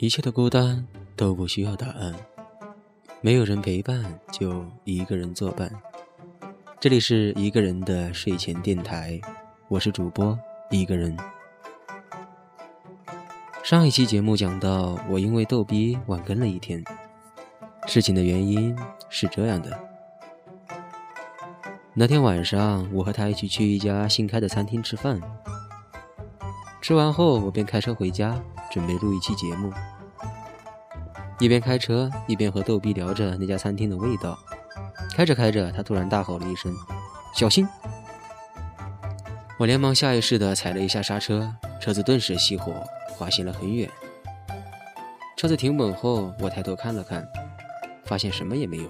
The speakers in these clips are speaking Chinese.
一切的孤单都不需要答案，没有人陪伴，就一个人作伴。这里是一个人的睡前电台，我是主播一个人。上一期节目讲到，我因为逗逼晚更了一天，事情的原因是这样的：那天晚上，我和他一起去一家新开的餐厅吃饭，吃完后，我便开车回家。准备录一期节目，一边开车一边和逗逼聊着那家餐厅的味道。开着开着，他突然大吼了一声：“小心！”我连忙下意识地踩了一下刹车，车子顿时熄火，滑行了很远。车子停稳后，我抬头看了看，发现什么也没有。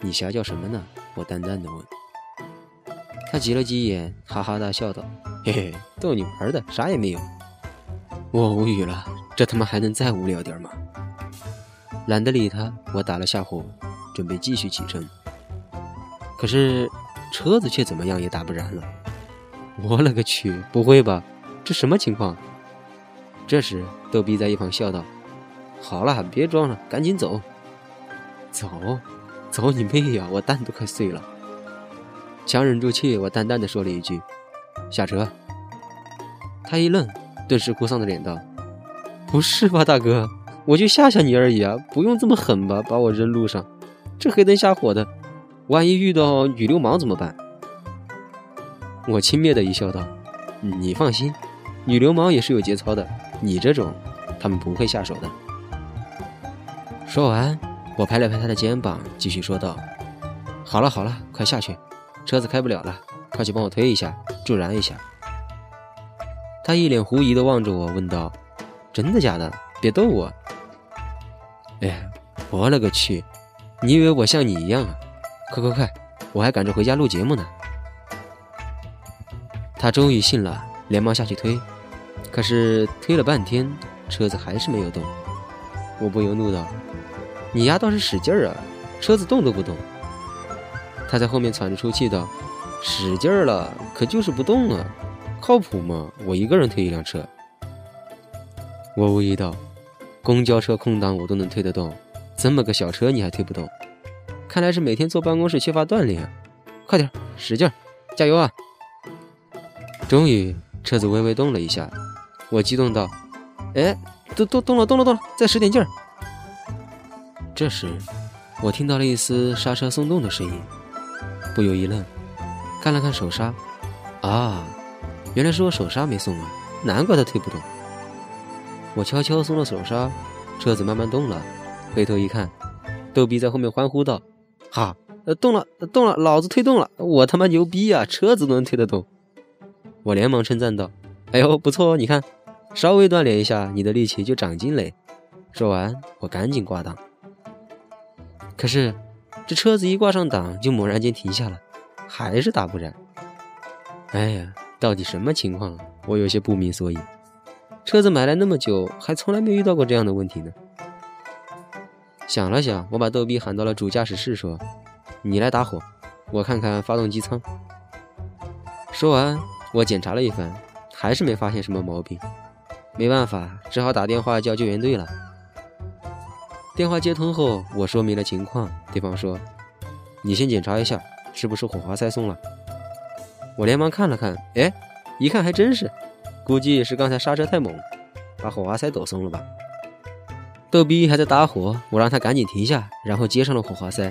你瞎叫什么呢？我淡淡的问。他挤了挤眼，哈哈大笑道：“嘿嘿，逗你玩的，啥也没有。”我无语了，这他妈还能再无聊点吗？懒得理他，我打了下火，准备继续启程。可是车子却怎么样也打不燃了。我勒个去！不会吧？这什么情况？这时，逗逼在一旁笑道：“好了，别装了，赶紧走。”走，走你妹呀！我蛋都快碎了。强忍住气，我淡淡的说了一句：“下车。”他一愣。顿时哭丧着脸道：“不是吧，大哥，我就吓吓你而已啊，不用这么狠吧，把我扔路上，这黑灯瞎火的，万一遇到女流氓怎么办？”我轻蔑的一笑道：“你放心，女流氓也是有节操的，你这种，他们不会下手的。”说完，我拍了拍他的肩膀，继续说道：“好了好了，快下去，车子开不了了，快去帮我推一下，助燃一下。”他一脸狐疑的望着我，问道：“真的假的？别逗我！”哎，我勒个去！你以为我像你一样啊？快快快，我还赶着回家录节目呢。他终于信了，连忙下去推。可是推了半天，车子还是没有动。我不由怒道：“你丫倒是使劲儿啊！车子动都不动。”他在后面喘着粗气道：“使劲儿了，可就是不动啊！”靠谱吗？我一个人推一辆车，我无疑道：“公交车空档我都能推得动，这么个小车你还推不动？看来是每天坐办公室缺乏锻炼。快点，使劲，加油啊！”终于，车子微微动了一下，我激动道：“哎，都都动了，动了，动了，再使点劲儿！”这时，我听到了一丝刹车松动的声音，不由一愣，看了看手刹，啊！原来是我手刹没松啊，难怪它推不动。我悄悄松了手刹，车子慢慢动了。回头一看，逗逼在后面欢呼道：“哈，动了，动了，老子推动了！我他妈牛逼呀，车子都能推得动！”我连忙称赞道：“哎呦，不错哦，你看，稍微锻炼一下，你的力气就长进嘞。”说完，我赶紧挂档。可是，这车子一挂上档，就猛然间停下了，还是打不燃。哎呀！到底什么情况？我有些不明所以。车子买来那么久，还从来没遇到过这样的问题呢。想了想，我把逗逼喊到了主驾驶室，说：“你来打火，我看看发动机舱。”说完，我检查了一番，还是没发现什么毛病。没办法，只好打电话叫救援队了。电话接通后，我说明了情况，对方说：“你先检查一下，是不是火花塞松了。”我连忙看了看，哎，一看还真是，估计是刚才刹车太猛，把火花塞抖松了吧。逗逼还在打火，我让他赶紧停下，然后接上了火花塞，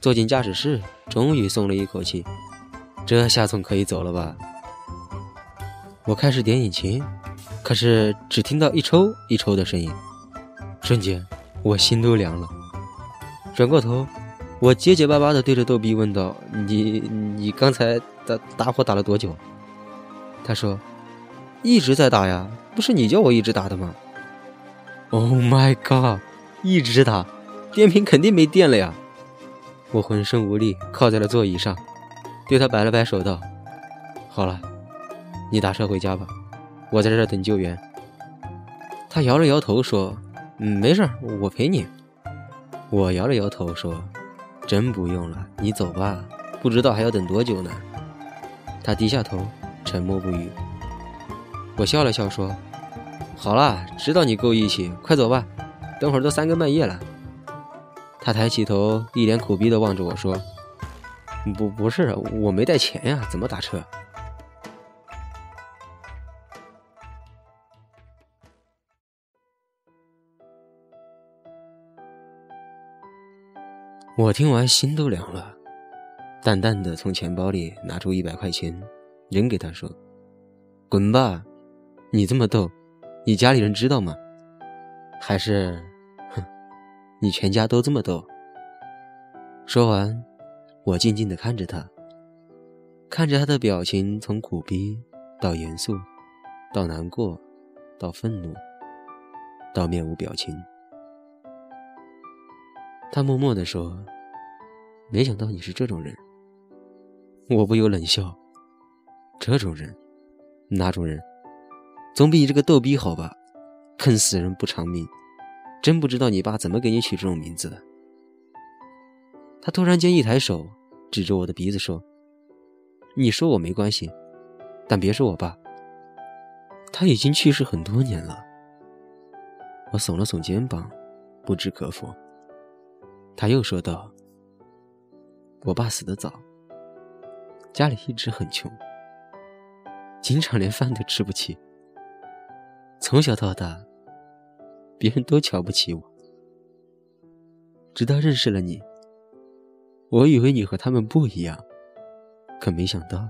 坐进驾驶室，终于松了一口气，这下总可以走了吧。我开始点引擎，可是只听到一抽一抽的声音，瞬间我心都凉了。转过头，我结结巴巴地对着逗逼问道：“你你刚才？”打打火打了多久？他说：“一直在打呀，不是你叫我一直打的吗？”Oh my god！一直打，电瓶肯定没电了呀！我浑身无力，靠在了座椅上，对他摆了摆手道：“好了，你打车回家吧，我在这等救援。”他摇了摇头说：“嗯，没事，我陪你。”我摇了摇头说：“真不用了，你走吧，不知道还要等多久呢。”他低下头，沉默不语。我笑了笑说：“好了，知道你够义气，快走吧，等会儿都三更半夜了。他抬起头，一脸苦逼的望着我说：“不，不是，我没带钱呀，怎么打车？”我听完心都凉了，淡淡的从钱包里拿出一百块钱，扔给他说：“滚吧，你这么逗，你家里人知道吗？还是，哼，你全家都这么逗。”说完，我静静的看着他，看着他的表情从苦逼到严肃，到难过，到愤怒，到面无表情。他默默地说：“没想到你是这种人。”我不由冷笑：“这种人，哪种人？总比你这个逗逼好吧？坑死人不偿命！真不知道你爸怎么给你取这种名字的。”他突然间一抬手，指着我的鼻子说：“你说我没关系，但别说我爸。他已经去世很多年了。”我耸了耸肩膀，不知可否。他又说道：“我爸死得早，家里一直很穷，经常连饭都吃不起。从小到大，别人都瞧不起我。直到认识了你，我以为你和他们不一样，可没想到，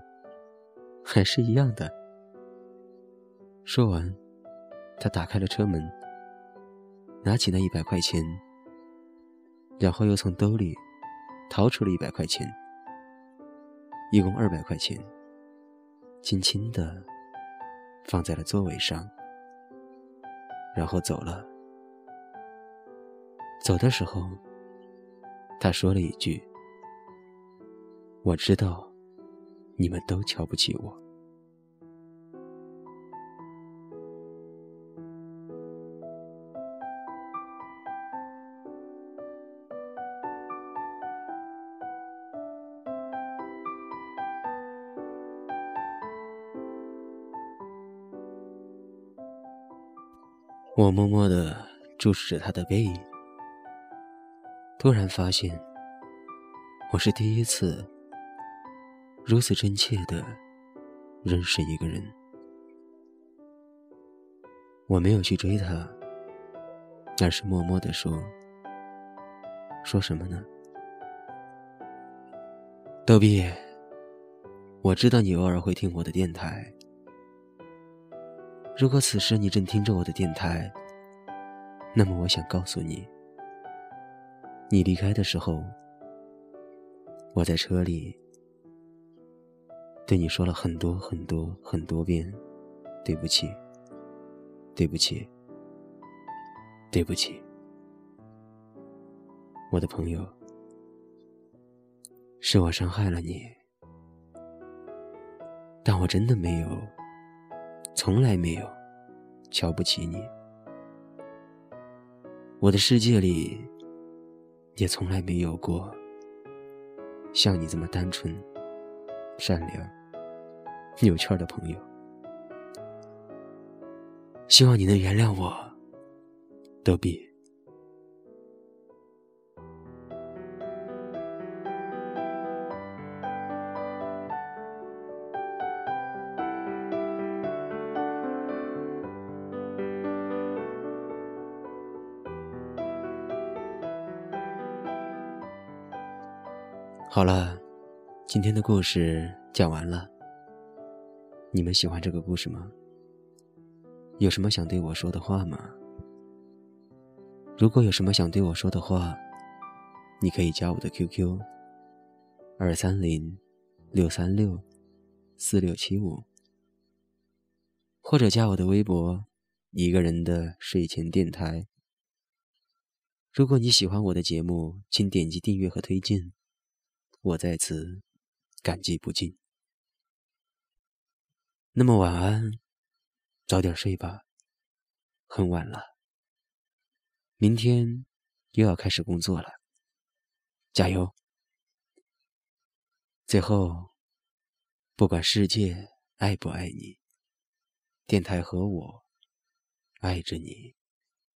还是一样的。”说完，他打开了车门，拿起那一百块钱。然后又从兜里掏出了一百块钱，一共二百块钱，轻轻的放在了座位上，然后走了。走的时候，他说了一句：“我知道，你们都瞧不起我。”我默默的注视着他的背影，突然发现，我是第一次如此真切的认识一个人。我没有去追他，而是默默的说：“说什么呢？逗比，我知道你偶尔会听我的电台。”如果此时你正听着我的电台，那么我想告诉你，你离开的时候，我在车里对你说了很多很多很多遍，对不起，对不起，对不起，我的朋友，是我伤害了你，但我真的没有。从来没有瞧不起你，我的世界里也从来没有过像你这么单纯、善良、有趣的朋友。希望你能原谅我，逗比。好了，今天的故事讲完了。你们喜欢这个故事吗？有什么想对我说的话吗？如果有什么想对我说的话，你可以加我的 QQ：二三零六三六四六七五，或者加我的微博“一个人的睡前电台”。如果你喜欢我的节目，请点击订阅和推荐。我在此感激不尽。那么晚安，早点睡吧，很晚了。明天又要开始工作了，加油！最后，不管世界爱不爱你，电台和我爱着你。